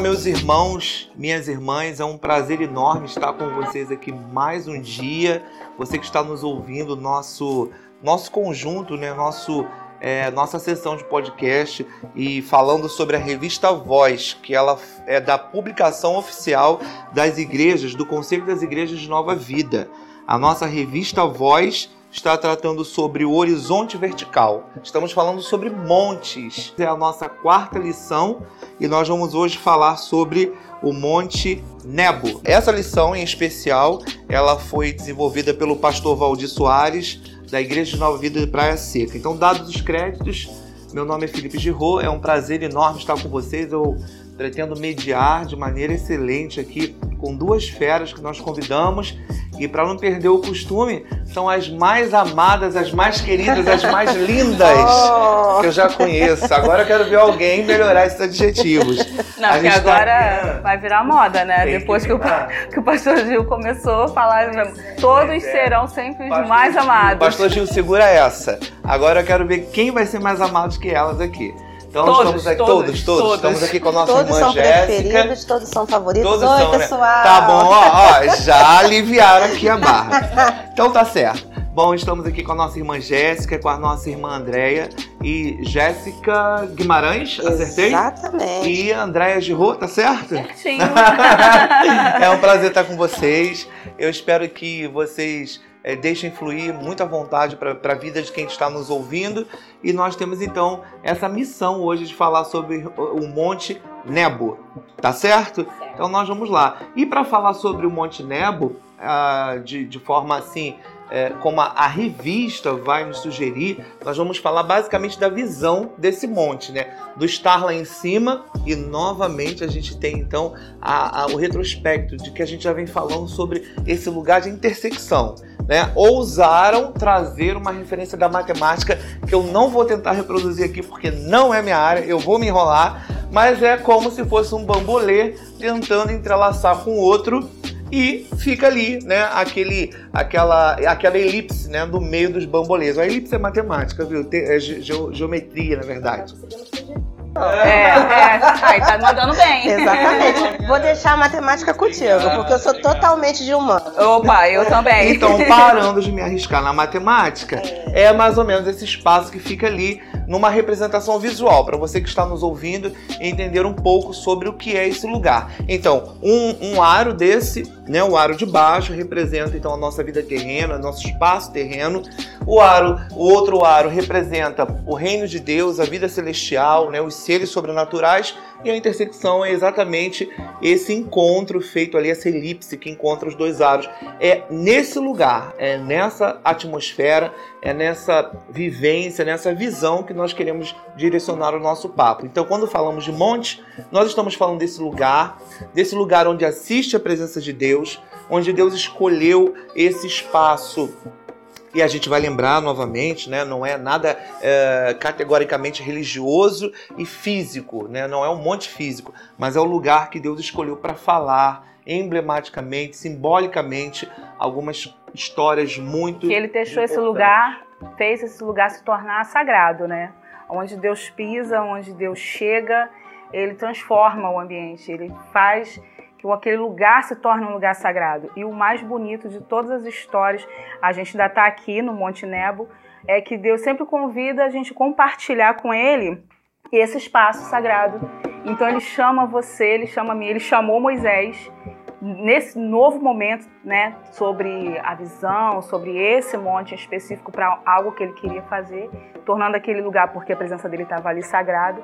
Meus irmãos, minhas irmãs, é um prazer enorme estar com vocês aqui mais um dia. Você que está nos ouvindo, nosso, nosso conjunto, né? Nosso, é, nossa sessão de podcast e falando sobre a revista Voz, que ela é da publicação oficial das igrejas, do Conselho das Igrejas de Nova Vida. A nossa revista Voz está tratando sobre o horizonte vertical. Estamos falando sobre montes. É a nossa quarta lição e nós vamos hoje falar sobre o Monte Nebo. Essa lição em especial, ela foi desenvolvida pelo pastor Valdir Soares, da Igreja de Nova Vida de Praia Seca. Então, dados os créditos, meu nome é Felipe Girô, é um prazer enorme estar com vocês. Eu pretendo mediar de maneira excelente aqui com duas feras que nós convidamos e para não perder o costume, são as mais amadas, as mais queridas, as mais lindas oh. que eu já conheço. Agora eu quero ver alguém melhorar esses adjetivos. Não, porque tá agora tá... vai virar moda, né? Tem Depois que, que, o, que, o, pastor Gil começou a falar, todos é, serão sempre os mais amados. Pastor Gil, segura essa. Agora eu quero ver quem vai ser mais amado que elas aqui. Então todos, estamos aqui, todos, todos, todos, Estamos aqui com a nossa todos irmã Jéssica. Todos são preferidos, todos são favoritos. Todos Oi, são, pessoal. Né? Tá bom, ó, ó, já aliviaram aqui a barra. Então tá certo. Bom, estamos aqui com a nossa irmã Jéssica, com a nossa irmã Andréia e Jéssica Guimarães, acertei? Exatamente. E Andréia Girô, tá certo? Certinho. é um prazer estar com vocês. Eu espero que vocês é, deixem fluir muito à vontade para a vida de quem está nos ouvindo. E nós temos então essa missão hoje de falar sobre o Monte Nebo, tá certo? Então nós vamos lá. E para falar sobre o Monte Nebo, uh, de, de forma assim é, como a, a, revista vai nos sugerir, nós vamos falar basicamente da visão desse monte, né? Do estar lá em cima e novamente a gente tem então a, a, o retrospecto de que a gente já vem falando sobre esse lugar de intersecção. Né? Ousaram trazer uma referência da matemática que eu não vou tentar reproduzir aqui porque não é minha área, eu vou me enrolar, mas é como se fosse um bambolê tentando entrelaçar com outro e fica ali, né, aquele, aquela, aquela elipse, né, do meio dos bambolês. A elipse é matemática, viu? É geometria, na verdade. É, é. Aí tá mandando bem. Exatamente. Vou deixar a matemática contigo, porque eu sou totalmente de humano. Opa, eu também. Então, parando de me arriscar na matemática, é mais ou menos esse espaço que fica ali numa representação visual, para você que está nos ouvindo entender um pouco sobre o que é esse lugar. Então, um, um aro desse, né, o aro de baixo, representa então a nossa vida terrena, nosso espaço terreno. O aro, o outro aro representa o reino de Deus, a vida celestial, né, os seres sobrenaturais. E a intersecção é exatamente esse encontro feito ali, essa elipse que encontra os dois aros. É nesse lugar, é nessa atmosfera, é nessa vivência, nessa visão que nós queremos direcionar o nosso papo. Então, quando falamos de monte, nós estamos falando desse lugar, desse lugar onde assiste a presença de Deus, onde Deus escolheu esse espaço e a gente vai lembrar novamente, né, não é nada é, categoricamente religioso e físico, né, não é um monte físico, mas é o lugar que Deus escolheu para falar emblematicamente, simbolicamente, algumas histórias muito. Que ele deixou esse lugar, fez esse lugar se tornar sagrado, né? Onde Deus pisa, onde Deus chega, ele transforma o ambiente, ele faz que aquele lugar se torne um lugar sagrado. E o mais bonito de todas as histórias, a gente ainda está aqui no Monte Nebo, é que Deus sempre convida a gente compartilhar com Ele esse espaço sagrado. Então Ele chama você, Ele chama mim, Ele chamou Moisés nesse novo momento, né, sobre a visão, sobre esse monte específico para algo que ele queria fazer, tornando aquele lugar, porque a presença dele estava ali sagrado,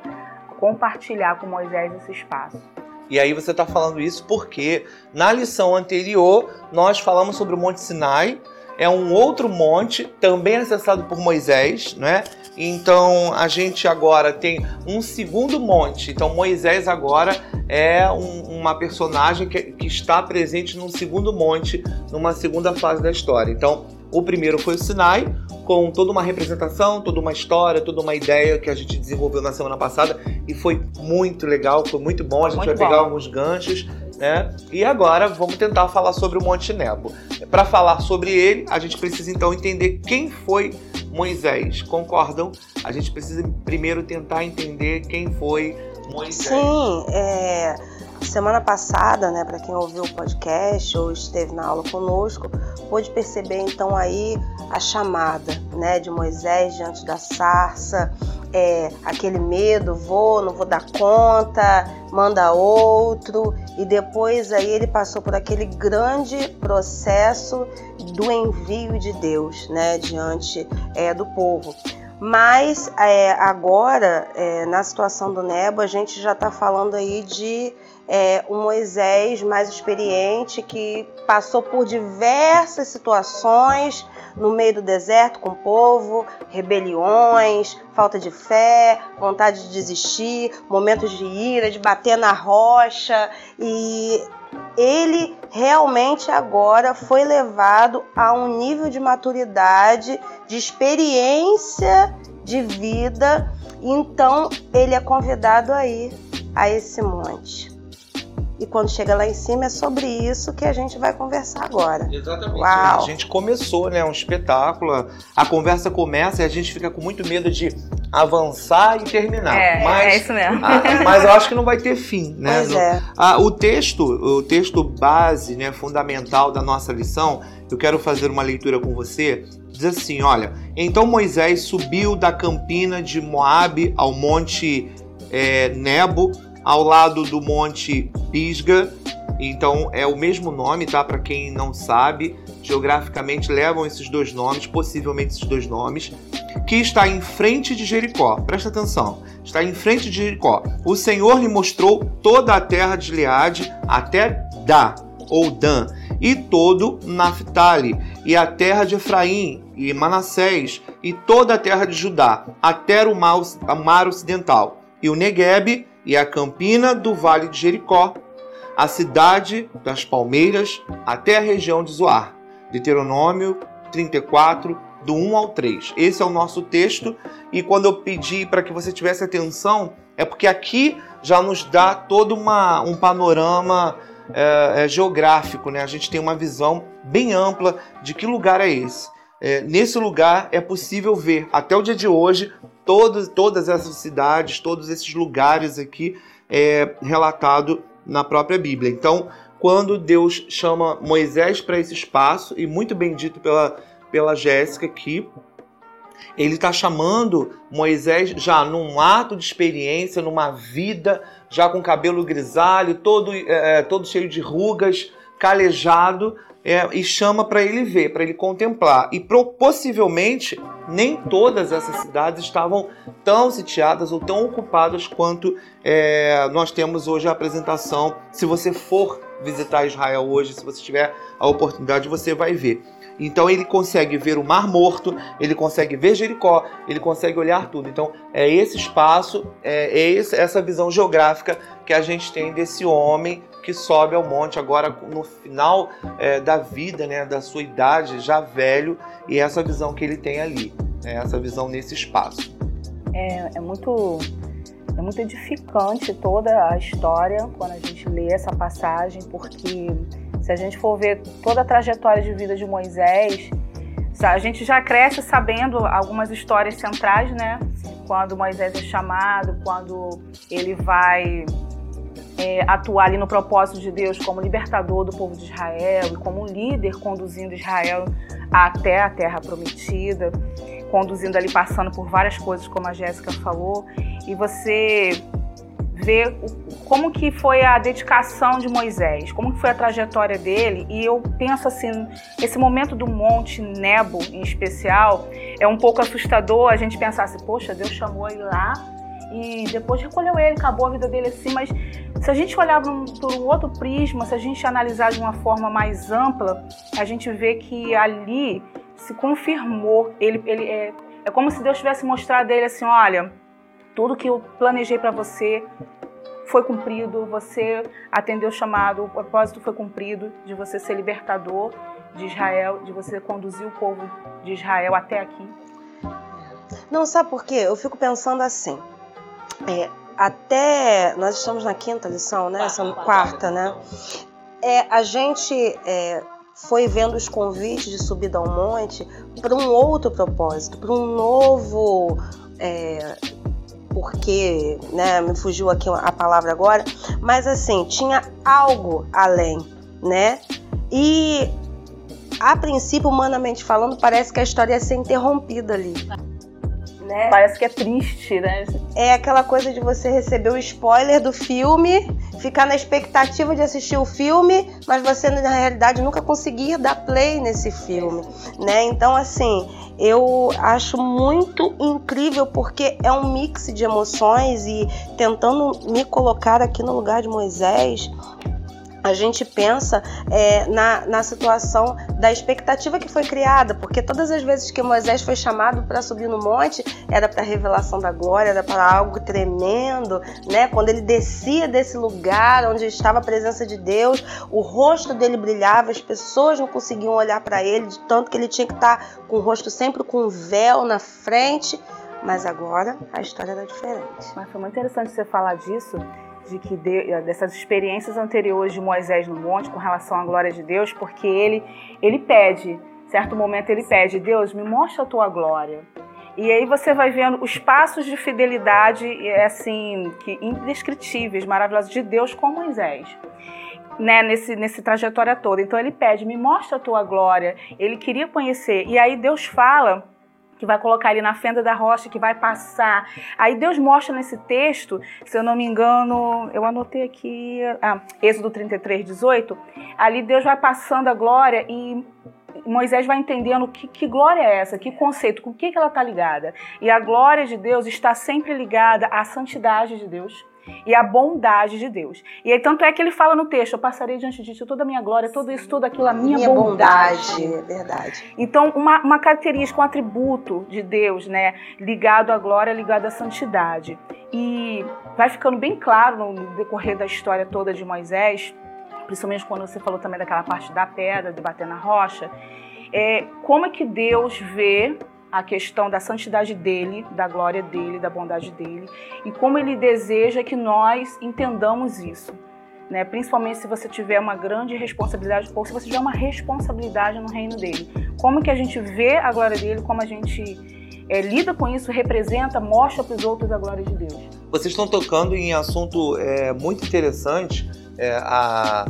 compartilhar com Moisés esse espaço. E aí você está falando isso porque na lição anterior nós falamos sobre o Monte Sinai, é um outro monte, também acessado por Moisés, né? Então a gente agora tem um segundo monte. Então Moisés agora é um, uma personagem que, que está presente num segundo monte, numa segunda fase da história. Então o primeiro foi o Sinai, com toda uma representação, toda uma história, toda uma ideia que a gente desenvolveu na semana passada e foi muito legal, foi muito bom. A gente muito vai bom. pegar alguns ganchos, né? E agora vamos tentar falar sobre o Monte Nebo. Para falar sobre ele, a gente precisa então entender quem foi Moisés. Concordam? A gente precisa primeiro tentar entender quem foi Moisés. Sim, é, semana passada, né, para quem ouviu o podcast ou esteve na aula conosco, pôde perceber então aí a chamada, né, de Moisés diante da sarça, é, aquele medo, vou, não vou dar conta, manda outro, e depois aí ele passou por aquele grande processo do envio de Deus, né, diante é, do povo. Mas é, agora, é, na situação do Nebo, a gente já está falando aí de é, um Moisés mais experiente que passou por diversas situações no meio do deserto com o povo, rebeliões, falta de fé, vontade de desistir, momentos de ira, de bater na rocha e ele realmente agora foi levado a um nível de maturidade, de experiência de vida, então ele é convidado a ir a esse monte. E quando chega lá em cima é sobre isso que a gente vai conversar agora. Exatamente. Uau. A gente começou, né? Um espetáculo. A conversa começa e a gente fica com muito medo de avançar e terminar. É, mas, é isso mesmo. ah, mas eu acho que não vai ter fim, né? Pois No- é. Ah, o texto, o texto base, né, fundamental da nossa lição, eu quero fazer uma leitura com você. Diz assim, olha: então Moisés subiu da campina de Moabe ao monte é, Nebo, ao lado do monte Pisga. Então é o mesmo nome, tá? Para quem não sabe, geograficamente levam esses dois nomes, possivelmente esses dois nomes, que está em frente de Jericó. Presta atenção. Está em frente de Jericó. O Senhor lhe mostrou toda a terra de Gileade até Dá ou Dan e todo Naphtali e a terra de Efraim e Manassés e toda a terra de Judá até o mar, ocidental e o Negueb e a campina do vale de Jericó a cidade das palmeiras até a região de Zoar. Deuteronômio 34, do 1 ao 3. Esse é o nosso texto, e quando eu pedi para que você tivesse atenção, é porque aqui já nos dá todo uma, um panorama é, é, geográfico, né? A gente tem uma visão bem ampla de que lugar é esse. É, nesse lugar é possível ver, até o dia de hoje, todos, todas essas cidades, todos esses lugares aqui é, relatado na própria Bíblia. Então, quando Deus chama Moisés para esse espaço, e muito bem dito pela, pela Jéssica aqui, ele está chamando Moisés já num ato de experiência, numa vida, já com cabelo grisalho, todo, é, todo cheio de rugas, calejado, é, e chama para ele ver, para ele contemplar. E possivelmente nem todas essas cidades estavam tão sitiadas ou tão ocupadas quanto é, nós temos hoje a apresentação. Se você for visitar Israel hoje, se você tiver a oportunidade, você vai ver. Então ele consegue ver o Mar Morto, ele consegue ver Jericó, ele consegue olhar tudo. Então é esse espaço, é, é esse- essa visão geográfica que a gente tem desse homem que sobe ao monte agora no final é, da vida, né, da sua idade, já velho, e essa visão que ele tem ali, né, essa visão nesse espaço. É, é muito é muito edificante toda a história quando a gente lê essa passagem, porque se a gente for ver toda a trajetória de vida de Moisés, a gente já cresce sabendo algumas histórias centrais, né? Quando Moisés é chamado, quando ele vai é, atuar ali no propósito de Deus como libertador do povo de Israel e como líder conduzindo Israel até a terra prometida, conduzindo ali, passando por várias coisas, como a Jéssica falou, e você vê o- como que foi a dedicação de Moisés, como que foi a trajetória dele, e eu penso assim, esse momento do Monte Nebo em especial, é um pouco assustador a gente pensar assim, poxa, Deus chamou ele lá e depois recolheu ele, acabou a vida dele assim, mas se a gente olhar por um outro prisma, se a gente analisar de uma forma mais ampla, a gente vê que ali se confirmou, ele, ele é, é como se Deus tivesse mostrado a ele assim, olha, tudo que eu planejei para você foi cumprido, você atendeu o chamado, o propósito foi cumprido de você ser libertador de Israel, de você conduzir o povo de Israel até aqui. Não, sabe por quê? Eu fico pensando assim. é, até. Nós estamos na quinta lição, né? Essa quarta, né? É, a gente é, foi vendo os convites de subida ao monte para um outro propósito, para um novo. é, porquê, né? Me fugiu aqui a palavra agora, mas assim, tinha algo além, né? E a princípio, humanamente falando, parece que a história ia ser interrompida ali. Né? Parece que é triste, né? É aquela coisa de você receber o spoiler do filme, ficar na expectativa de assistir o filme, mas você na realidade nunca conseguir dar play nesse filme, né? Então assim, eu acho muito incrível porque é um mix de emoções e tentando me colocar aqui no lugar de Moisés, a gente pensa é, na, na situação da expectativa que foi criada, porque todas as vezes que Moisés foi chamado para subir no monte, era para a revelação da glória, era para algo tremendo, né? Quando ele descia desse lugar onde estava a presença de Deus, o rosto dele brilhava, as pessoas não conseguiam olhar para ele, de tanto que ele tinha que estar tá com o rosto sempre com um véu na frente. Mas agora a história era diferente. Mas foi muito interessante você falar disso, de que de, eh, dessas experiências anteriores de Moisés no monte com relação à glória de Deus, porque ele ele pede, certo momento ele pede, Deus, me mostra a tua glória. E aí você vai vendo os passos de fidelidade assim, que indescritíveis, maravilhosos de Deus com Moisés. Né, nesse, nesse trajetória toda. Então ele pede, me mostra a tua glória. Ele queria conhecer. E aí Deus fala que vai colocar ali na fenda da rocha, que vai passar. Aí Deus mostra nesse texto, se eu não me engano, eu anotei aqui, ah, Êxodo 33, 18, ali Deus vai passando a glória e Moisés vai entendendo que, que glória é essa, que conceito, com o que, que ela está ligada. E a glória de Deus está sempre ligada à santidade de Deus e a bondade de Deus. E aí, tanto é que ele fala no texto: Eu passarei diante de ti toda a minha glória, tudo isso, tudo aquilo, a minha, minha bondade. bondade. É verdade. Então, uma, uma característica, um atributo de Deus, né? Ligado à glória, ligado à santidade. E vai ficando bem claro no decorrer da história toda de Moisés, principalmente quando você falou também daquela parte da pedra, de bater na rocha, é, como é que Deus vê a questão da santidade dele, da glória dele, da bondade dele e como ele deseja que nós entendamos isso. Né? Principalmente se você tiver uma grande responsabilidade ou se você tiver uma responsabilidade no reino dele. Como que a gente vê a glória dele, como a gente é, lida com isso, representa, mostra para os outros a glória de Deus. Vocês estão tocando em assunto é, muito interessante, é, a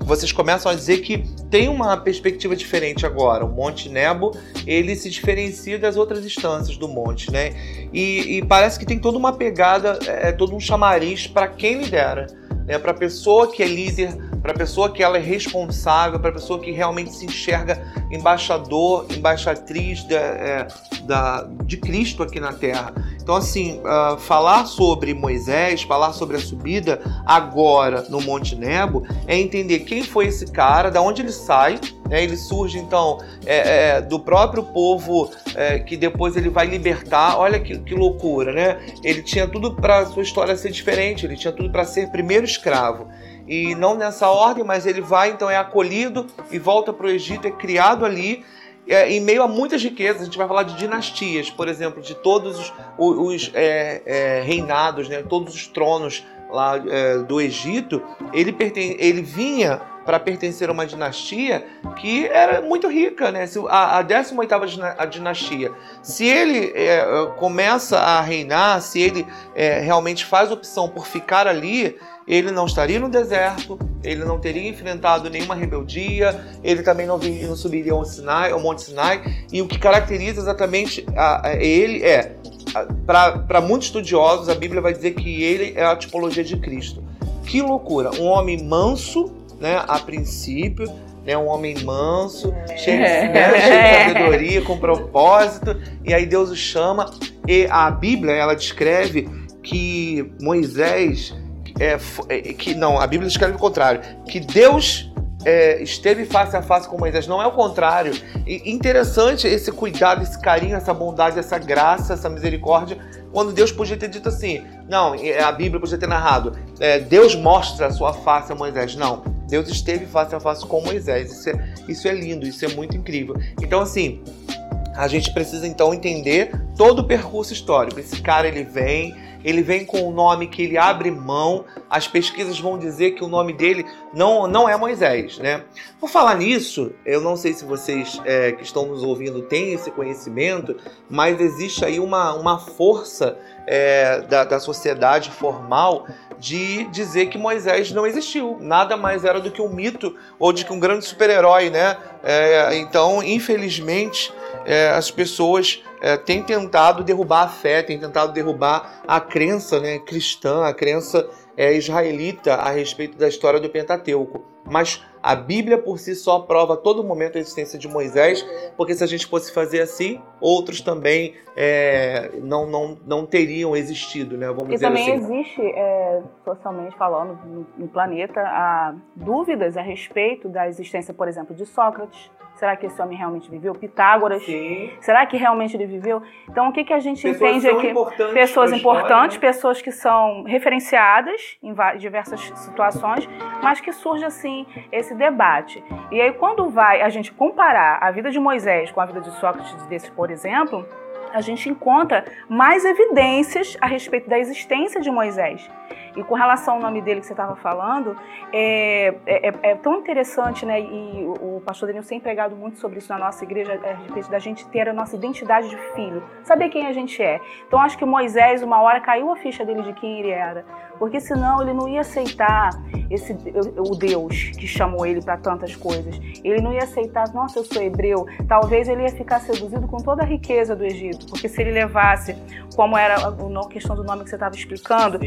vocês começam a dizer que tem uma perspectiva diferente agora. O Monte Nebo ele se diferencia das outras instâncias do monte, né? E, e parece que tem toda uma pegada, é, é todo um chamariz para quem lidera, né? Para a pessoa que é líder, para a pessoa que ela é responsável, para a pessoa que realmente se enxerga embaixador, embaixatriz da, é, da, de Cristo aqui na Terra. Então, assim, uh, falar sobre Moisés, falar sobre a subida agora no Monte Nebo, é entender quem foi esse cara, da onde ele sai. Né? Ele surge, então, é, é, do próprio povo é, que depois ele vai libertar. Olha que, que loucura, né? Ele tinha tudo para sua história ser diferente, ele tinha tudo para ser primeiro escravo e não nessa ordem, mas ele vai, então é acolhido e volta para o Egito, é criado ali é, em meio a muitas riquezas, a gente vai falar de dinastias, por exemplo, de todos os, os é, é, reinados, né, todos os tronos lá é, do Egito, ele, perten ele vinha para pertencer a uma dinastia que era muito rica, né? A, a 18ª dinastia. Se ele é, começa a reinar, se ele é, realmente faz opção por ficar ali, ele não estaria no deserto, ele não teria enfrentado nenhuma rebeldia, ele também não, viria, não subiria ao, Sinai, ao Monte Sinai. E o que caracteriza exatamente a, a ele é, para muitos estudiosos, a Bíblia vai dizer que ele é a tipologia de Cristo. Que loucura! Um homem manso, né, a princípio, né, um homem manso, cheio, né, cheio de sabedoria, com propósito, e aí Deus o chama. E a Bíblia ela descreve que Moisés é, é, que não, a Bíblia escreve o contrário, que Deus é, esteve face a face com Moisés, não é o contrário. E interessante esse cuidado, esse carinho, essa bondade, essa graça, essa misericórdia, quando Deus podia ter dito assim, não, a Bíblia podia ter narrado, é, Deus mostra a sua face a Moisés. Não, Deus esteve face a face com Moisés. Isso é, isso é lindo, isso é muito incrível. Então, assim, a gente precisa então entender todo o percurso histórico. Esse cara ele vem, ele vem com um nome que ele abre mão. As pesquisas vão dizer que o nome dele não, não é Moisés, né? Por falar nisso, eu não sei se vocês é, que estão nos ouvindo têm esse conhecimento, mas existe aí uma, uma força é, da, da sociedade formal de dizer que Moisés não existiu. Nada mais era do que um mito ou de que um grande super-herói, né? É, então, infelizmente, é, as pessoas é, têm tentado derrubar a fé, têm tentado derrubar a crença né, cristã, a crença é, israelita a respeito da história do Pentateuco. Mas a Bíblia por si só prova a todo momento a existência de Moisés, porque se a gente fosse fazer assim, outros também é, não, não, não teriam existido, né? Vamos e dizer também assim. existe, é, socialmente falando, no, no planeta, há dúvidas a respeito da existência, por exemplo, de Sócrates, Será que esse homem realmente viveu? Pitágoras? Sim. Será que realmente ele viveu? Então, o que, que a gente Pessoas entende aqui? importantes Pessoas pra história, importantes, né? pessoas que são referenciadas em diversas situações, mas que surge assim esse debate. E aí, quando vai a gente comparar a vida de Moisés com a vida de Sócrates, desses, por exemplo, a gente encontra mais evidências a respeito da existência de Moisés. E com relação ao nome dele que você estava falando, é, é, é- é tão interessante, né? E o, o pastor Daniel tem pregado muito sobre isso na nossa igreja, a respeito da gente ter a nossa identidade de filho, saber quem a gente é. Então acho que Moisés, uma hora caiu a ficha dele de quem ele era, porque senão ele não ia aceitar esse o Deus que chamou ele para tantas coisas. Ele não ia aceitar, nossa, eu sou hebreu. Talvez ele ia ficar seduzido com toda a riqueza do Egito, porque se ele levasse, como era a questão do nome que você estava explicando,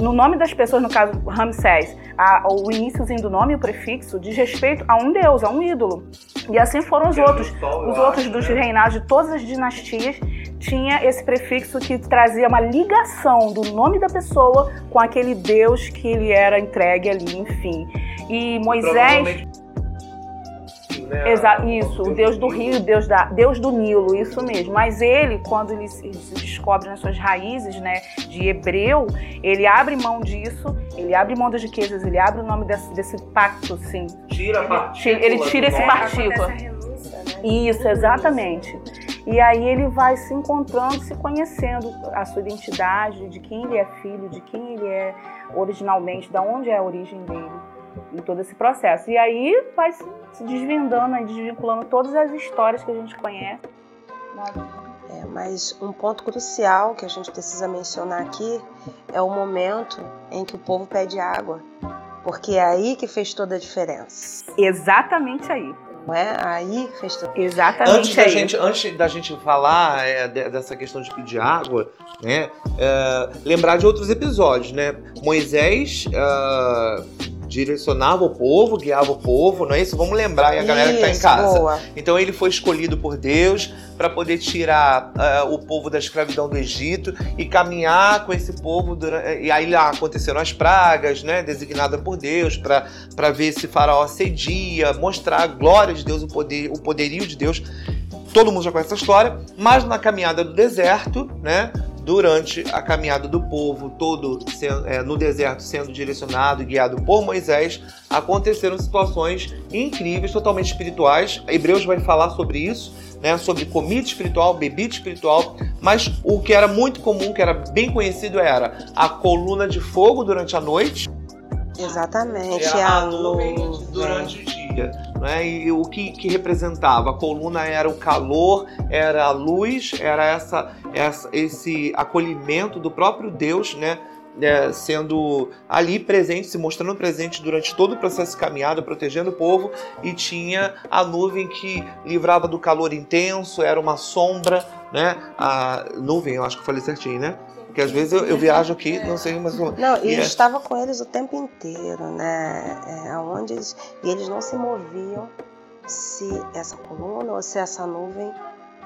no nome das pessoas, no caso Ramsés, a- o iníciozinho do nome o prefixo diz respeito a um deus, a um ídolo. E assim foram os outros. Os outros dos né? reinados de todas as dinastias tinha esse prefixo que trazia uma ligação do nome da pessoa com aquele deus que ele era entregue ali, enfim. E Moisés né? Exa isso, o deus do rio, deus, da, deus do Nilo, isso mesmo. Mas ele, quando ele se, se descobre nas suas raízes, né, de hebreu, ele abre mão disso, ele abre mão das riquezas, ele abre o nome desse, desse pacto, sim. Tira a partícula Ele tira esse partícula. Né? Isso, exatamente. E aí ele vai se encontrando, se conhecendo a sua identidade, de quem ele é filho, de quem ele é originalmente, da onde é a origem dele, em todo esse processo. E aí vai se, desvendando e desvinculando todas as histórias que a gente conhece. É, mas um ponto crucial que a gente precisa mencionar aqui é o momento em que o povo pede água. Porque é aí que fez toda a diferença. Exatamente aí. Não é? Aí fez toda Exatamente Antes da, aí. gente, antes da gente falar é, de- dessa questão de pedir água, né? é, lembrar de outros episódios, né? Moisés é, direcionava o povo, guiava o povo, não é isso? Vamos lembrar aí a galera que tá em Isso, casa. Boa. Então ele foi escolhido por Deus para poder tirar ah, o povo da escravidão do Egito e caminhar com esse povo. Durante, e aí lá aconteceram as pragas, né, designadas por Deus para ver se Faraó cedia, mostrar a glória de Deus, o poder, o poderio de Deus. Todo mundo já conhece essa história, mas na caminhada do deserto, né? Durante a caminhada do povo todo é, no deserto sendo direcionado e guiado por Moisés, aconteceram situações incríveis, totalmente espirituais. Hebreus vai falar sobre isso, né? Sobre comida espiritual, bebida espiritual. Mas o que era muito comum, que era bem conhecido, era a coluna de fogo durante a noite Exatamente. e a, a nuvem nuvem. durante o dia. Né? E o que, que representava? A coluna era o calor, era a luz, era essa, essa, esse acolhimento do próprio Deus, né? É, sendo ali presente, se mostrando presente durante todo o processo de caminhada, protegendo o povo, e tinha a nuvem que livrava do calor intenso, era uma sombra, né? A nuvem, eu acho que eu falei certinho, né? Porque às vezes eu, eu viajo aqui, não sei, mas Não, e E é- estava com eles o tempo inteiro, né? É, eles, e eles não se moviam se essa coluna ou se essa nuvem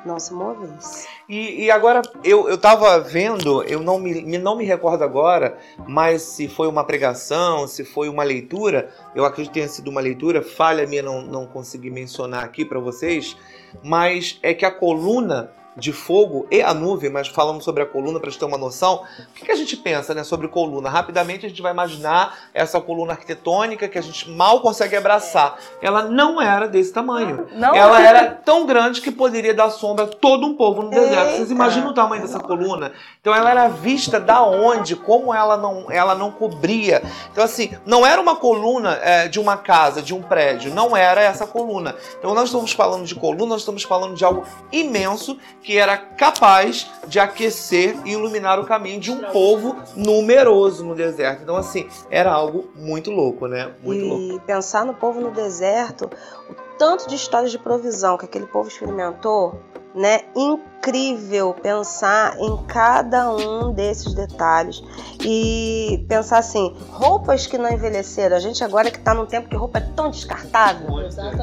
não se movesse. E, e agora, eu, eu tava vendo, eu não me, me- não me recordo agora, mas se foi uma pregação, se foi uma leitura, eu acredito que tenha sido uma leitura, falha minha não, não conseguir mencionar aqui para vocês, mas é que a coluna de fogo e a nuvem, mas falamos sobre a coluna para gente ter uma noção. O que, que, a gente pensa né, sobre coluna? Rapidamente a gente vai imaginar essa coluna arquitetônica que a gente mal consegue abraçar. Ela não era desse tamanho. Não. Ela era tão grande que poderia dar sombra a todo um povo no deserto. Vocês imaginam o tamanho dessa coluna? Então ela era vista da onde, como ela não, ela não cobria. Então assim, não era uma coluna é, de uma casa, de um prédio, não era essa coluna. Então nós estamos falando de coluna, nós estamos falando de algo imenso que era capaz de aquecer e iluminar o caminho de um povo numeroso no deserto. Então assim, era algo muito louco, né? Muito e louco. pensar no povo no deserto, o tanto de histórias de provisão que aquele povo experimentou, né? Incrível pensar em cada um desses detalhes e pensar assim, roupas que não envelheceram. A gente agora que está num tempo que roupa é tão descartável,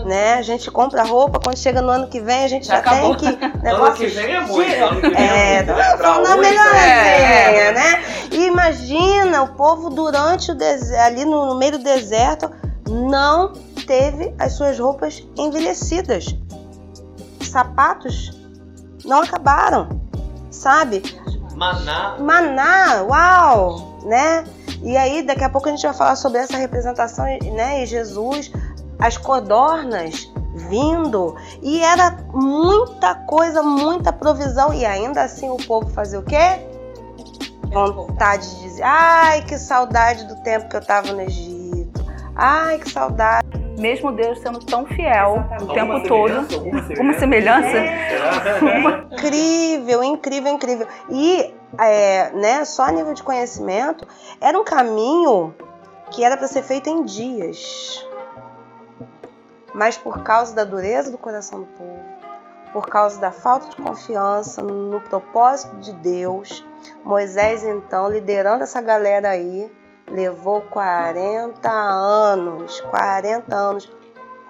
né? A gente compra roupa quando chega no ano que vem a gente já, já tem que negócio ano que vem é muito, ano que vem é, é na melhor é. né? E imagina o povo durante o deserto, ali no meio do deserto não teve as suas roupas envelhecidas. Sapatos não acabaram, sabe? Maná. Maná, uau, né? E aí daqui a pouco a gente vai falar sobre essa representação, né? E Jesus, as codornas vindo e era muita coisa, muita provisão e ainda assim o povo fazia o quê? Vontade de dizer, ai que saudade do tempo que eu estava no Egito, ai que saudade mesmo Deus sendo tão fiel o tempo todo. Uma semelhança? É. incrível, incrível, incrível. E, é, né, só a nível de conhecimento, era um caminho que era para ser feito em dias. Mas por causa da dureza do coração do povo, por causa da falta de confiança no propósito de Deus, Moisés então liderando essa galera aí, levou 40 anos, 40 anos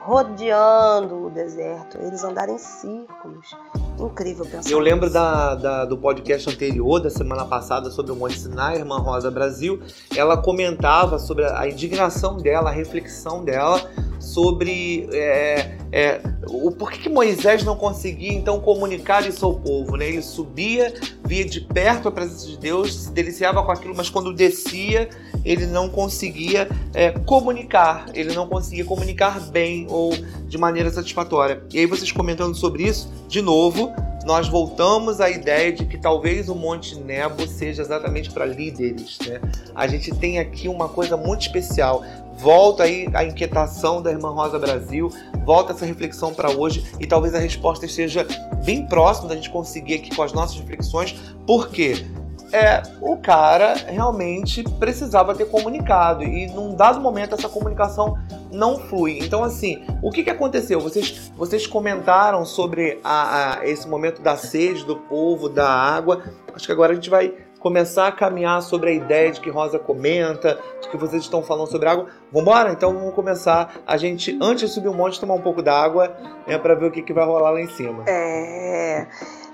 rodeando o deserto. Eles andaram em círculos. Incrível pensar. Eu lembro da, da, do podcast anterior, da semana passada, sobre o Monte Sinai, Irmã Rosa Brasil. Ela comentava sobre a indignação dela, a reflexão dela sobre é, é, o porquê que Moisés não conseguia então comunicar isso ao povo. Né? Ele subia, via de perto a presença de Deus, se deliciava com aquilo, mas quando descia, ele não conseguia é, comunicar, ele não conseguia comunicar bem ou de maneira satisfatória. E aí vocês comentando sobre isso, de novo, nós voltamos à ideia de que talvez o Monte Nebo seja exatamente para líderes. Né? A gente tem aqui uma coisa muito especial. Volta aí a inquietação da irmã Rosa Brasil, volta essa reflexão para hoje e talvez a resposta esteja bem próxima da gente conseguir aqui com as nossas reflexões. Por quê? É, o cara realmente precisava ter comunicado e num dado momento essa comunicação não flui. Então, assim, o que, que aconteceu? Vocês, vocês comentaram sobre a, a, esse momento da sede do povo, da água. Acho que agora a gente vai começar a caminhar sobre a ideia de que Rosa comenta, de que vocês estão falando sobre água. Vambora? Então vamos começar a gente, antes de subir o monte, tomar um pouco d'água né, para ver o que, que vai rolar lá em cima. É.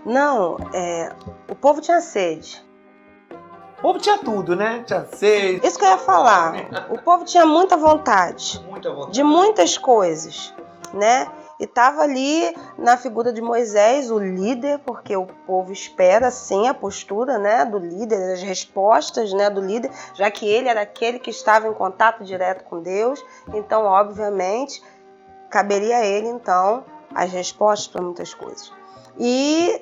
Não, é, o povo tinha sede. O povo tinha tudo, né? Tinha sede. Isso que eu ia falar. O povo tinha muita vontade. Muita vontade. De muitas coisas, né? E estava ali na figura de Moisés, o líder, porque o povo espera sim a postura né, do líder, as respostas né, do líder, já que ele era aquele que estava em contato direto com Deus. Então, obviamente, caberia a ele então as respostas para muitas coisas. E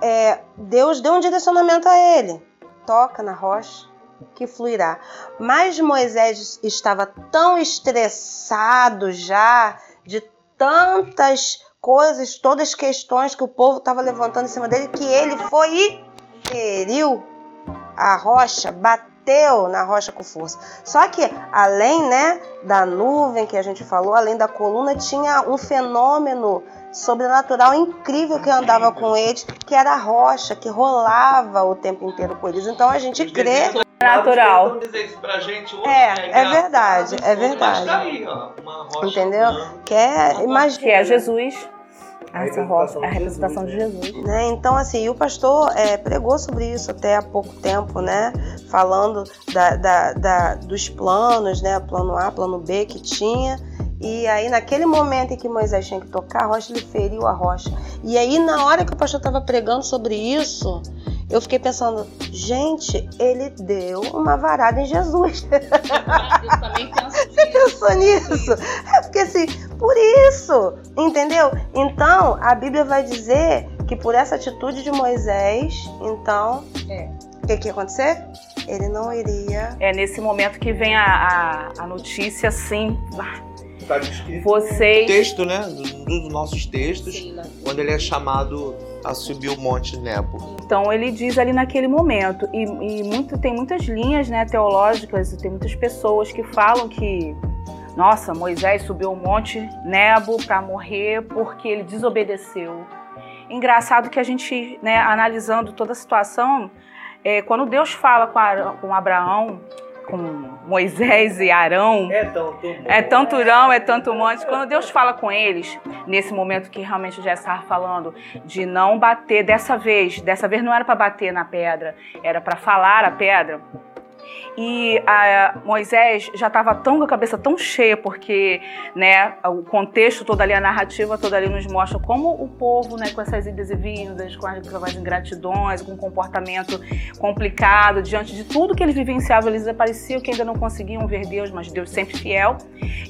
é, Deus deu um direcionamento a ele toca na rocha que fluirá. Mas Moisés estava tão estressado já de tantas coisas, todas as questões que o povo estava levantando em cima dele, que ele foi e feriu a rocha, bateu na rocha com força. Só que além, né, da nuvem que a gente falou, além da coluna, tinha um fenômeno sobrenatural incrível que andava com eles, que era a rocha, que rolava o tempo inteiro com eles. Então a gente crê. Natural. é, é verdade, é verdade. Entendeu? Que é, imagina. Que é Jesus. Essa rocha, a representação de Jesus. Né? Então, assim, o pastor é, pregou sobre isso até há pouco tempo, né? Falando da, da, da, dos planos, né? Plano A, plano B que tinha E aí, naquele momento em que Moisés tinha que tocar a rocha, ele feriu a rocha. E aí, na hora que o pastor estava pregando sobre isso, eu fiquei pensando, gente, ele deu uma varada em Jesus. Eu também penso Você pensou nisso? É porque assim, por isso, entendeu? Então, a Bíblia vai dizer que por essa atitude de Moisés, então, é. o que, que ia acontecer? Ele não iria. É nesse momento que vem a, a, a notícia assim. Está descrito Vocês... texto, né? Dos nossos textos, Sim, quando ele é chamado a subir o Monte Nebo. Então ele diz ali naquele momento, e, e muito, tem muitas linhas né, teológicas, tem muitas pessoas que falam que nossa, Moisés subiu o monte Nebo para morrer porque ele desobedeceu. Engraçado que a gente, né, analisando toda a situação, é, quando Deus fala com, Arão, com Abraão, com Moisés e Arão. É tanto É tanto Urão, é tanto monte. Quando Deus fala com eles, nesse momento que realmente já estava falando, de não bater dessa vez, dessa vez não era para bater na pedra, era para falar a pedra. E Moisés já estava tão com a cabeça tão cheia, porque né, o contexto todo ali, a narrativa toda ali nos mostra como o povo, né, com essas idas e vindas, com as, ingratidões, com um comportamento complicado, diante de tudo que eles vivenciavam, eles pareciam que ainda não conseguiam ver Deus, mas Deus sempre fiel.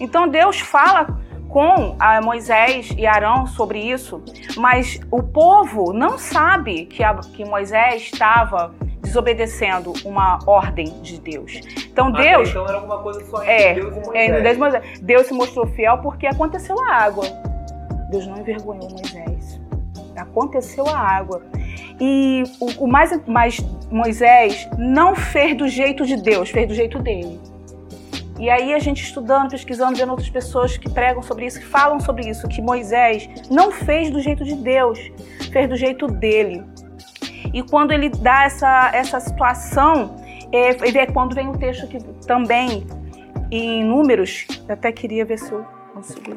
Então Deus fala com Moisés e Arão sobre isso, mas o povo não sabe que, a, que Moisés estava desobedecendo uma ordem de Deus. Então ah, Deus. Então era alguma coisa só é, Deus e Moisés. É, Deus, Moisés. Deus se mostrou fiel porque aconteceu a água. Deus não envergonhou Moisés. Aconteceu a água. E o, o mais, mais Moisés não fez do jeito de Deus, fez do jeito dele. E aí a gente estudando, pesquisando, vendo outras pessoas que pregam sobre isso, que falam sobre isso, que Moisés não fez do jeito de Deus, fez do jeito dele. E quando ele dá essa, essa situação, é, é quando vem o texto que também, em Números, eu até queria ver se eu consigo.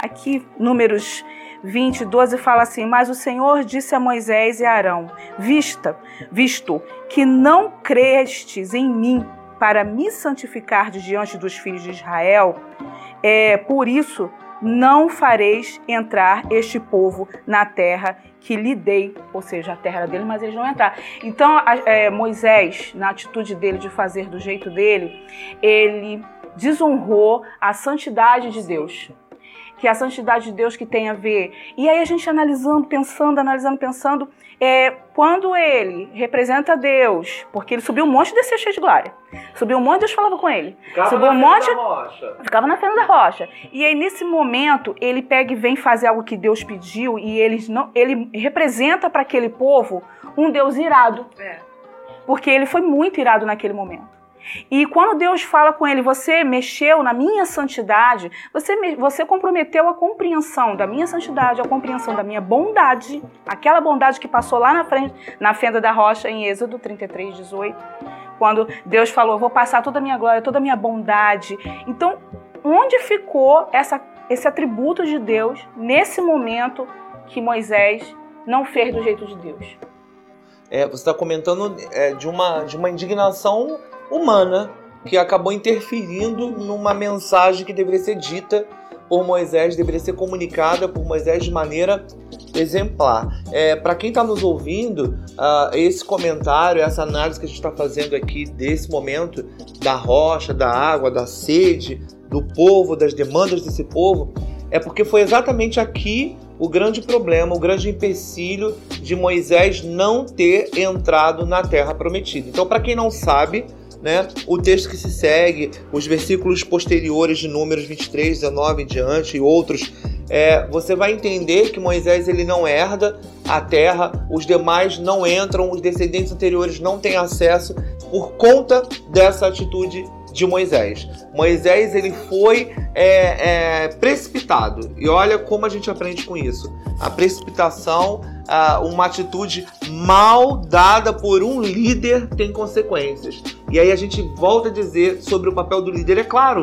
Aqui, Números 20, 12 fala assim: Mas o Senhor disse a Moisés e a Arão: Vista, visto que não crestes em mim para me santificar diante dos filhos de Israel, é por isso não fareis entrar este povo na terra que lhe dei, ou seja, a terra dele, mas eles não entrar. Então, é, Moisés, na atitude dele de fazer do jeito dele, ele desonrou a santidade de Deus que é a santidade de Deus que tem a ver. E aí a gente analisando, pensando, analisando, pensando, é, quando ele representa Deus, porque ele subiu um monte e desceu cheio de glória. Subiu um monte e Deus falava com ele. Ficava subiu um monte. Da rocha. Ficava na frente da rocha. E aí, nesse momento, ele pega e vem fazer algo que Deus pediu, e ele, não, ele representa para aquele povo um Deus irado. É. Porque ele foi muito irado naquele momento. E quando Deus fala com ele, você mexeu na minha santidade, você, você comprometeu a compreensão da minha santidade, a compreensão da minha bondade, aquela bondade que passou lá na frente, na fenda da rocha, em Êxodo 33, 18, quando Deus falou: Vou passar toda a minha glória, toda a minha bondade. Então, onde ficou essa, esse atributo de Deus nesse momento que Moisés não fez do jeito de Deus? É, você está comentando é, de, uma, de uma indignação humana que acabou interferindo numa mensagem que deveria ser dita por Moisés, deveria ser comunicada por Moisés de maneira exemplar. É, Para quem está nos ouvindo, uh, esse comentário, essa análise que a gente está fazendo aqui desse momento da rocha, da água, da sede, do povo, das demandas desse povo, é porque foi exatamente aqui o grande problema, o grande empecilho de Moisés não ter entrado na terra prometida. Então, para quem não sabe, né? O texto que se segue, os versículos posteriores de Números 23, 19 em diante e outros, é, você vai entender que Moisés ele não herda a terra, os demais não entram, os descendentes anteriores não têm acesso por conta dessa atitude de Moisés. Moisés ele foi é, é, precipitado e olha como a gente aprende com isso. A precipitação uh, uma atitude mal dada por um líder tem consequências. E aí a gente volta a dizer sobre o papel do líder. É claro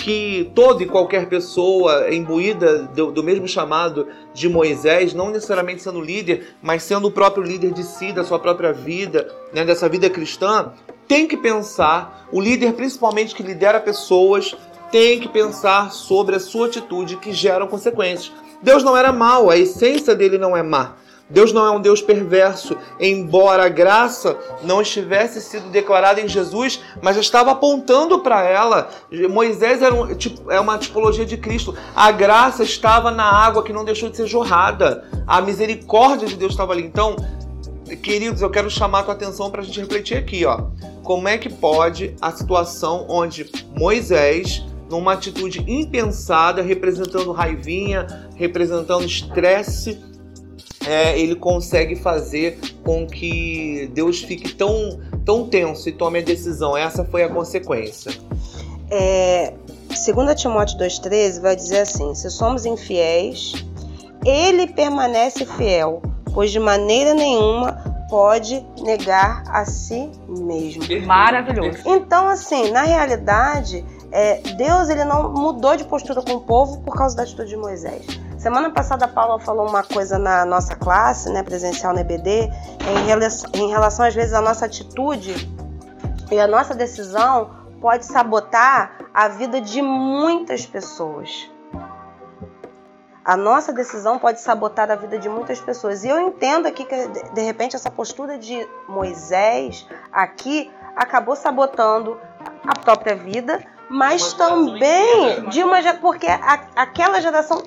que toda e qualquer pessoa imbuída do, do mesmo chamado de Moisés, não necessariamente sendo líder, mas sendo o próprio líder de si, da sua própria vida, né, dessa vida cristã, tem que pensar, o líder principalmente que lidera pessoas, tem que pensar sobre a sua atitude que geram consequências. Deus não era mau, a essência dele não é má. Deus não é um Deus perverso, embora a graça não estivesse sido declarada em Jesus, mas já estava apontando para ela. Moisés era um, tipo, é uma tipologia de Cristo. A graça estava na água que não deixou de ser jorrada. A misericórdia de Deus estava ali. Então, queridos, eu quero chamar a tua atenção para a gente refletir aqui, ó. Como é que pode a situação onde Moisés numa atitude impensada, representando raivinha, representando estresse, é, ele consegue fazer com que Deus fique tão, tão tenso e tome a decisão. Essa foi a consequência. É, 2 Timóteo 2,13 vai dizer assim: se somos infiéis, ele permanece fiel, pois de maneira nenhuma pode negar a si mesmo. Maravilhoso. Então, assim, na realidade, é, Deus ele não mudou de postura com o povo por causa da atitude de Moisés. Semana passada a Paula falou uma coisa na nossa classe, né, presencial na EBD, em relação, em relação às vezes à nossa atitude e a nossa decisão pode sabotar a vida de muitas pessoas. A nossa decisão pode sabotar a vida de muitas pessoas. E eu entendo aqui que, de repente, essa postura de Moisés aqui acabou sabotando a própria vida, mas também de uma porque a, aquela geração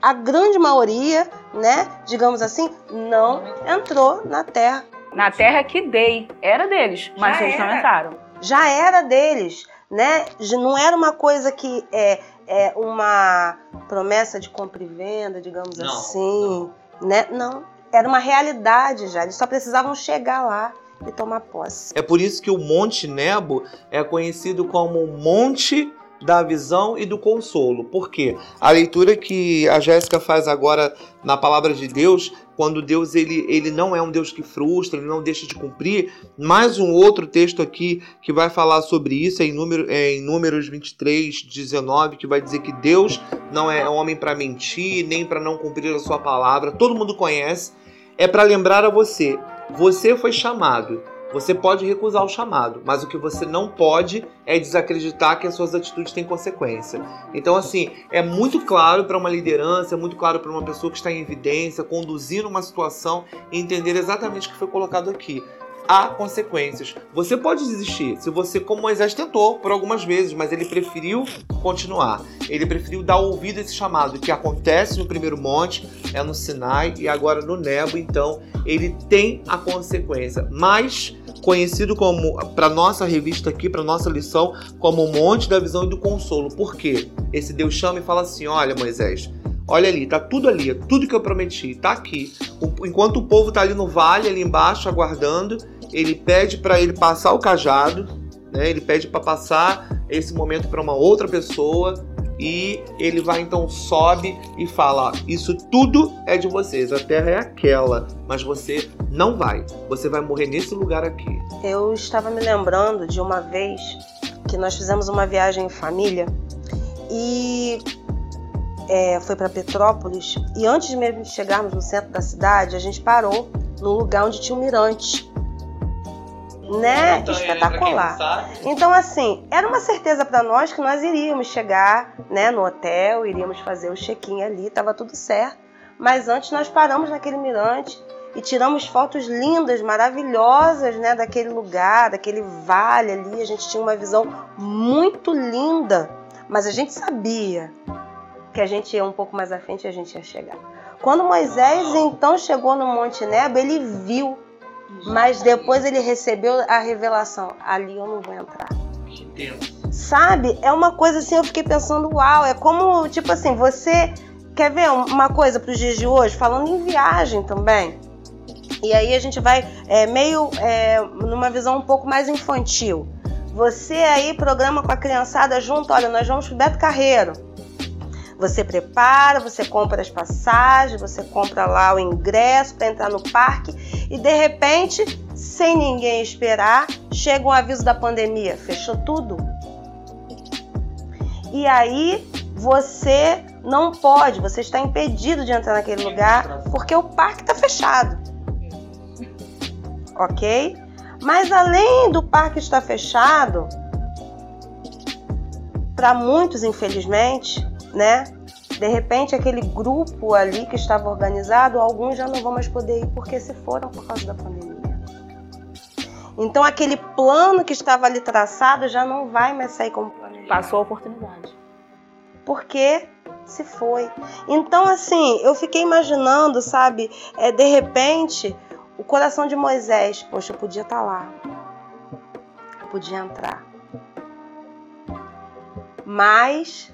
a grande maioria, né, digamos assim, não entrou na terra. Na terra que dei, era deles, mas Já eles era. não entraram. Já era deles, né? Não era uma coisa que é, é uma promessa de compra e venda, digamos não, assim, não. né? Não, era uma realidade já. Eles só precisavam chegar lá e tomar posse. É por isso que o Monte Nebo é conhecido como Monte da visão e do consolo. Por quê? A leitura que a Jéssica faz agora na palavra de Deus, quando Deus ele, ele não é um Deus que frustra, ele não deixa de cumprir. Mais um outro texto aqui que vai falar sobre isso é em, número, é em Números 23, 19, que vai dizer que Deus não é homem para mentir, nem para não cumprir a sua palavra. Todo mundo conhece. É para lembrar a você, você foi chamado você pode recusar o chamado, mas o que você não pode é desacreditar que as suas atitudes têm consequência. Então, assim, é muito claro para uma liderança, é muito claro para uma pessoa que está em evidência, conduzindo uma situação e entender exatamente o que foi colocado aqui há consequências. Você pode desistir, se você, como Moisés tentou por algumas vezes, mas ele preferiu continuar. Ele preferiu dar ouvido a esse chamado que acontece no primeiro monte, é no Sinai e agora no Nebo, então ele tem a consequência. Mas conhecido como para nossa revista aqui, para nossa lição, como o monte da visão e do consolo. Por quê? Esse Deus chama e fala assim: "Olha, Moisés, Olha ali, tá tudo ali, tudo que eu prometi, tá aqui. enquanto o povo tá ali no vale, ali embaixo, aguardando, ele pede para ele passar o cajado, né? Ele pede para passar esse momento para uma outra pessoa e ele vai então sobe e fala: Isso tudo é de vocês, a terra é aquela, mas você não vai. Você vai morrer nesse lugar aqui. Eu estava me lembrando de uma vez que nós fizemos uma viagem em família e é, foi para Petrópolis e antes mesmo de chegarmos no centro da cidade, a gente parou no lugar onde tinha um mirante né? Então, Espetacular. Então, assim, era uma certeza para nós que nós iríamos chegar né, no hotel, iríamos fazer o check-in ali, estava tudo certo. Mas antes nós paramos naquele mirante e tiramos fotos lindas, maravilhosas, né, daquele lugar, daquele vale ali. A gente tinha uma visão muito linda, mas a gente sabia que a gente ia um pouco mais à frente e a gente ia chegar. Quando Moisés então chegou no Monte Nebo, ele viu mas depois ele recebeu a revelação: ali eu não vou entrar. Sabe? É uma coisa assim, eu fiquei pensando, uau, é como, tipo assim, você quer ver uma coisa para os dias de hoje, falando em viagem também. E aí a gente vai é, meio é, numa visão um pouco mais infantil. Você aí programa com a criançada junto, olha, nós vamos pro Beto Carreiro. Você prepara, você compra as passagens, você compra lá o ingresso para entrar no parque e de repente, sem ninguém esperar, chega um aviso da pandemia, fechou tudo. E aí você não pode, você está impedido de entrar naquele lugar porque o parque está fechado. Ok? Mas além do parque estar fechado, para muitos, infelizmente, né? De repente, aquele grupo ali que estava organizado, alguns já não vão mais poder ir porque se foram por causa da pandemia. Então, aquele plano que estava ali traçado já não vai mais sair como planejado. Passou a oportunidade. Porque se foi. Então, assim, eu fiquei imaginando, sabe, é, de repente, o coração de Moisés, poxa, eu podia estar tá lá, eu podia entrar. Mas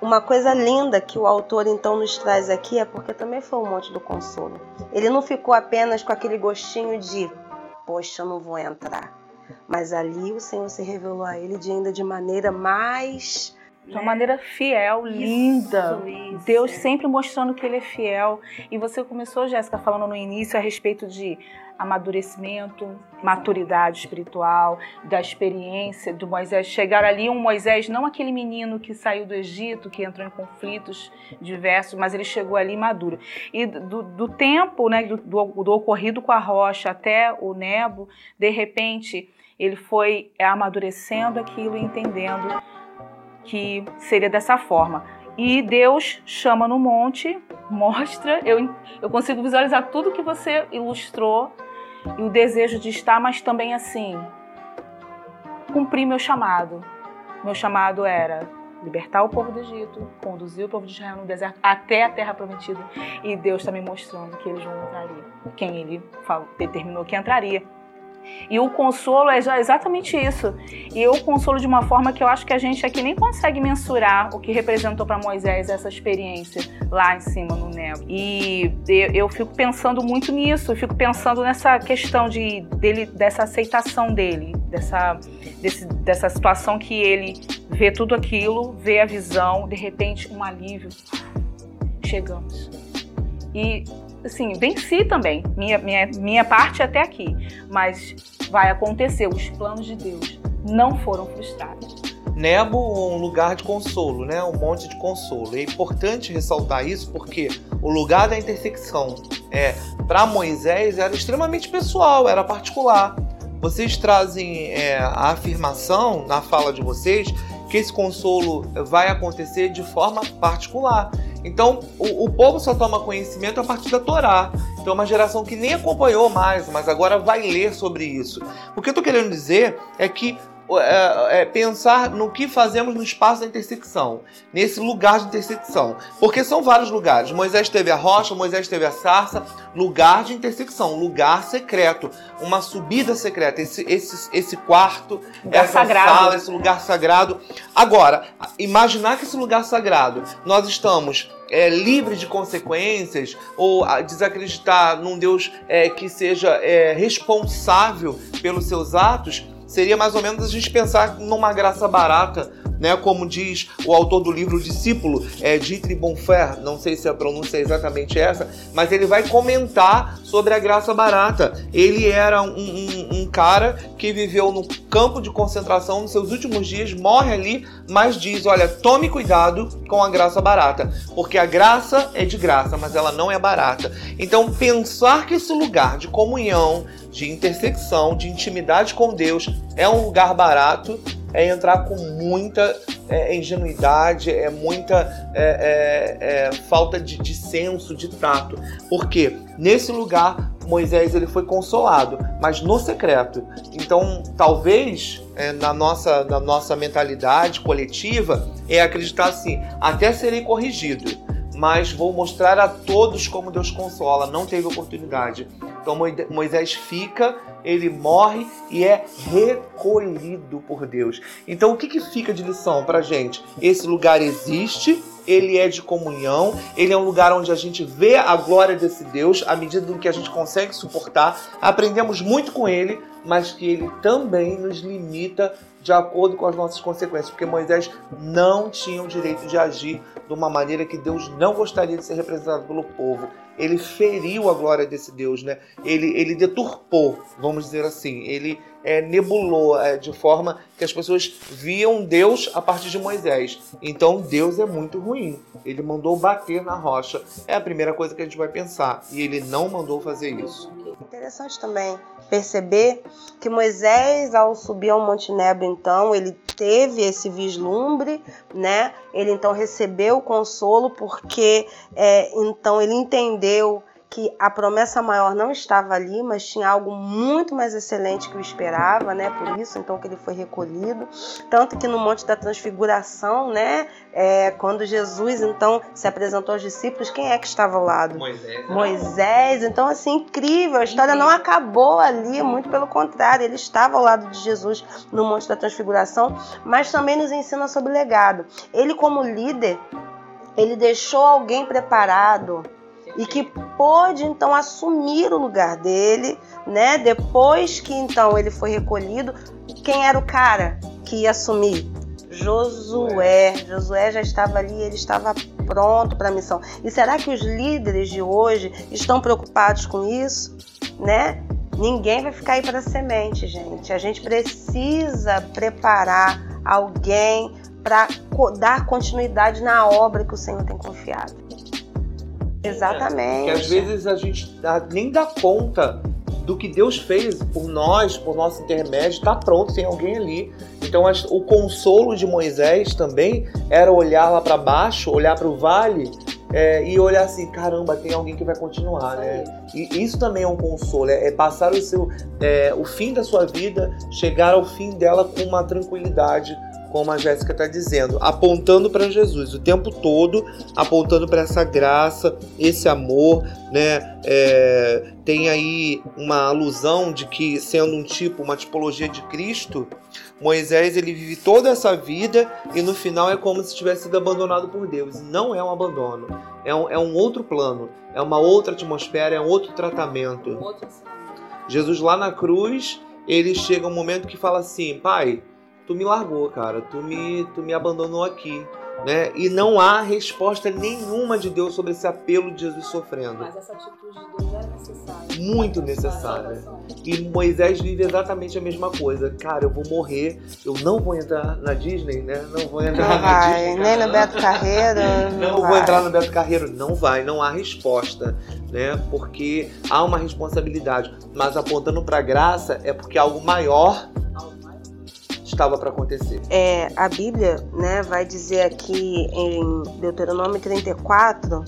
uma coisa linda que o autor então nos traz aqui é porque também foi um monte do consolo. Ele não ficou apenas com aquele gostinho de, poxa, eu não vou entrar. Mas ali o Senhor se revelou a ele de ainda de maneira mais de uma maneira fiel, linda. Isso, Deus sempre mostrando que Ele é fiel. E você começou, Jéssica, falando no início a respeito de amadurecimento, maturidade espiritual, da experiência do Moisés. Chegar ali um Moisés, não aquele menino que saiu do Egito, que entrou em conflitos diversos, mas ele chegou ali maduro. E do, do tempo, né, do, do, ocorrido com a rocha até o Nebo, de repente ele foi amadurecendo aquilo e entendendo que seria dessa forma. E Deus chama no monte, mostra, eu, eu consigo visualizar tudo que você ilustrou e o desejo de estar, mas também assim, cumprir meu chamado. Meu chamado era libertar o povo do Egito, conduzir o povo de Israel no deserto até a terra prometida. E Deus está me mostrando que eles vão entrar ali. Quem ele falou, determinou que entraria. E o consolo é exatamente isso. E eu consolo de uma forma que eu acho que a gente aqui nem consegue mensurar o que representou para Moisés essa experiência lá em cima no Nebo. E eu fico pensando muito nisso, fico pensando nessa questão de dele dessa aceitação dele, dessa desse, dessa situação que ele vê tudo aquilo, vê a visão, de repente um alívio. Chegamos. E assim, venci também. Minha, minha, minha parte até aqui. Mas vai acontecer. Os planos de Deus não foram frustrados. Nebo, um lugar de consolo, né? Um monte de consolo. É importante ressaltar isso porque o lugar da intersecção é para Moisés era extremamente pessoal, era particular. Vocês trazem é, a afirmação na fala de vocês que esse consolo vai acontecer de forma particular. Então, o, o, povo só toma conhecimento a partir da Torá. Então, é uma geração que nem acompanhou mais, mas agora vai ler sobre isso. O que eu estou querendo dizer é que é, é, pensar no que fazemos no espaço da intersecção, nesse lugar de intersecção. Porque são vários lugares. Moisés teve a rocha, Moisés teve a sarça, lugar de intersecção, lugar secreto, uma subida secreta, esse, esse, esse quarto, lugar essa sagrado. sala, esse lugar sagrado. Agora, imaginar que esse lugar sagrado nós estamos é, livre de consequências ou desacreditar num Deus é, que seja é, responsável pelos seus atos seria mais ou menos a gente pensar numa graça barata, né? Como diz o autor do livro Discípulo, é Dietrich Bonfer, não sei se a pronúncia é exatamente essa, mas ele vai comentar sobre a graça barata. Ele era um, um, um cara que viveu no campo de concentração nos seus últimos dias, morre ali, mas diz: olha, tome cuidado com a graça barata, porque a graça é de graça, mas ela não é barata. Então, pensar que esse lugar de comunhão, de intersecção, de intimidade com Deus é um lugar barato, é entrar com muita é, ingenuidade, é muita é, é, é, falta de, de senso, de tato. Porque nesse lugar Moisés ele foi consolado, mas no secreto. Então, talvez é, na, nossa, na nossa mentalidade coletiva é acreditar assim: até serei corrigido mas vou mostrar a todos como Deus consola. Não teve oportunidade. Então Moisés fica, ele morre e é recolhido por Deus. Então o que, que fica de lição para gente? Esse lugar existe, ele é de comunhão, ele é um lugar onde a gente vê a glória desse Deus à medida que a gente consegue suportar. Aprendemos muito com ele, mas que ele também nos limita de acordo com as nossas consequências, porque Moisés não tinha o direito de agir de uma maneira que Deus não gostaria de ser representado pelo povo. Ele feriu a glória desse Deus, né? Ele, ele deturpou, vamos dizer assim. Ele é, nebulou é, de forma que as pessoas viam Deus a partir de Moisés. Então Deus é muito ruim. Ele mandou bater na rocha. É a primeira coisa que a gente vai pensar. E ele não mandou fazer isso. Interessante também perceber que Moisés, ao subir ao Monte Nebo, então, ele teve esse vislumbre, né? Ele então recebeu o consolo porque é, então ele entendeu que a promessa maior não estava ali, mas tinha algo muito mais excelente que o esperava, né? Por isso, então, que ele foi recolhido. Tanto que no Monte da Transfiguração, né? É, quando Jesus, então, se apresentou aos discípulos, quem é que estava ao lado? Moisés. Moisés. Então, assim, incrível. A história não acabou ali, muito pelo contrário. Ele estava ao lado de Jesus no Monte da Transfiguração, mas também nos ensina sobre o legado. Ele, como líder, ele deixou alguém preparado e que pôde então assumir o lugar dele, né? Depois que então ele foi recolhido, quem era o cara que ia assumir? Josué. Josué já estava ali, ele estava pronto para a missão. E será que os líderes de hoje estão preocupados com isso, né? Ninguém vai ficar aí para semente, gente. A gente precisa preparar alguém para dar continuidade na obra que o Senhor tem confiado. Exatamente. Que às vezes a gente nem dá conta do que Deus fez por nós, por nosso intermédio, está pronto, tem alguém ali. Então o consolo de Moisés também era olhar lá para baixo, olhar para o vale é, e olhar assim, caramba, tem alguém que vai continuar, né? E isso também é um consolo, é, é passar o seu, é, o fim da sua vida, chegar ao fim dela com uma tranquilidade, como a Jéssica está dizendo, apontando para Jesus o tempo todo, apontando para essa graça, esse amor, né? É, tem aí uma alusão de que, sendo um tipo, uma tipologia de Cristo, Moisés ele vive toda essa vida e no final é como se tivesse sido abandonado por Deus. Não é um abandono, é um, é um outro plano, é uma outra atmosfera, é um outro tratamento. Jesus lá na cruz, ele chega um momento que fala assim, pai tu me largou, cara, tu me, tu me abandonou aqui. Né? E não há resposta nenhuma de Deus sobre esse apelo de Jesus sofrendo. Mas essa atitude de Deus era necessária. Muito necessária. E Moisés vive exatamente a mesma coisa. Cara, eu vou morrer, eu não vou entrar na Disney, né? Não vou entrar não na vai, Disney. Nem no Beto Carreiro. não, não vou entrar no Beto Carreiro. Não vai, não há resposta, né? Porque há uma responsabilidade. Mas apontando para a graça é porque algo maior estava para acontecer. É, a Bíblia né, vai dizer aqui em Deuteronômio 34,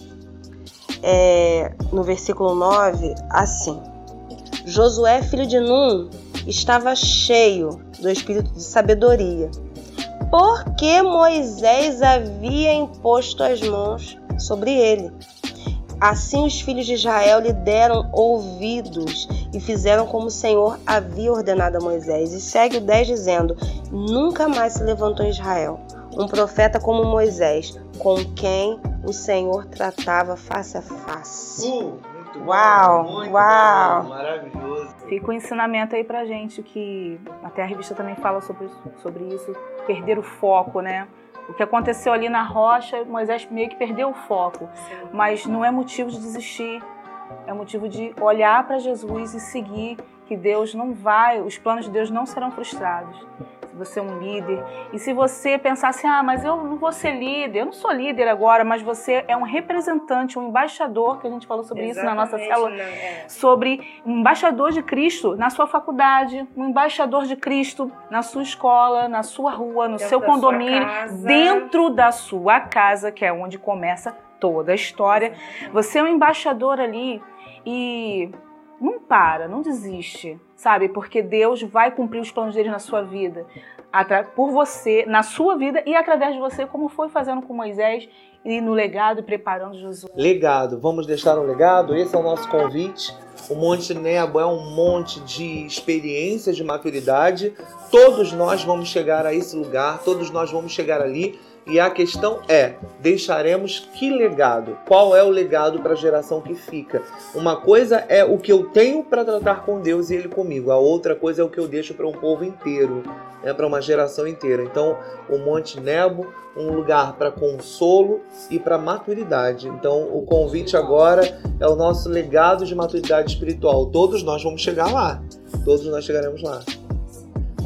é, no versículo 9, assim: Josué, filho de Num, estava cheio do espírito de sabedoria, porque Moisés havia imposto as mãos sobre ele. Assim os filhos de Israel lhe deram ouvidos e fizeram como o Senhor havia ordenado a Moisés. E segue o 10 dizendo: Nunca mais se levantou em Israel um profeta como Moisés, com quem o Senhor tratava face a face. Uh, uau, bom, uau. Bom, maravilhoso. Fica um ensinamento aí pra gente que até a revista também fala sobre, sobre isso, perder o foco, né? O que aconteceu ali na rocha, Moisés meio que perdeu o foco, Sim. mas não é motivo de desistir, é motivo de olhar para Jesus e seguir que Deus não vai, os planos de Deus não serão frustrados você é um líder. E se você pensar assim, ah, mas eu não vou ser líder, eu não sou líder agora, mas você é um representante, um embaixador, que a gente falou sobre Exatamente, isso na nossa célula, é. sobre um embaixador de Cristo na sua faculdade, um embaixador de Cristo na sua escola, na sua rua, no dentro seu condomínio, dentro da sua casa, que é onde começa toda a história. Você é um embaixador ali e não para, não desiste, sabe? Porque Deus vai cumprir os planos dele na sua vida, por você, na sua vida e através de você, como foi fazendo com Moisés e no legado preparando Jesus. Legado, vamos deixar um legado? Esse é o nosso convite. O Monte Nebo é um monte de experiências, de maturidade. Todos nós vamos chegar a esse lugar, todos nós vamos chegar ali e a questão é: deixaremos que legado? Qual é o legado para a geração que fica? Uma coisa é o que eu tenho para tratar com Deus e Ele comigo, a outra coisa é o que eu deixo para um povo inteiro, né, para uma geração inteira. Então, o Monte Nebo, um lugar para consolo e para maturidade. Então, o convite agora é o nosso legado de maturidade espiritual. Todos nós vamos chegar lá, todos nós chegaremos lá.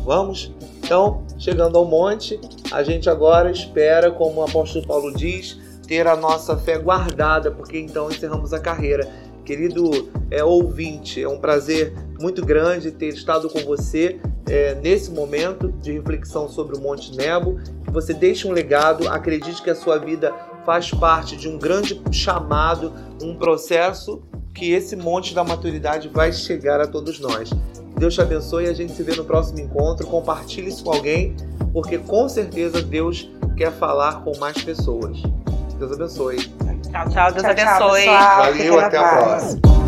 Vamos? Então, chegando ao monte, a gente agora espera, como o apóstolo Paulo diz, ter a nossa fé guardada, porque então encerramos a carreira. Querido é, ouvinte, é um prazer muito grande ter estado com você é, nesse momento de reflexão sobre o Monte Nebo. Que você deixe um legado, acredite que a sua vida faz parte de um grande chamado, um processo que esse monte da maturidade vai chegar a todos nós. Deus te abençoe e a gente se vê no próximo encontro. Compartilhe isso com alguém, porque com certeza Deus quer falar com mais pessoas. Deus abençoe. Tchau, tchau. Deus tchau, abençoe. Tchau, Valeu, até a próxima.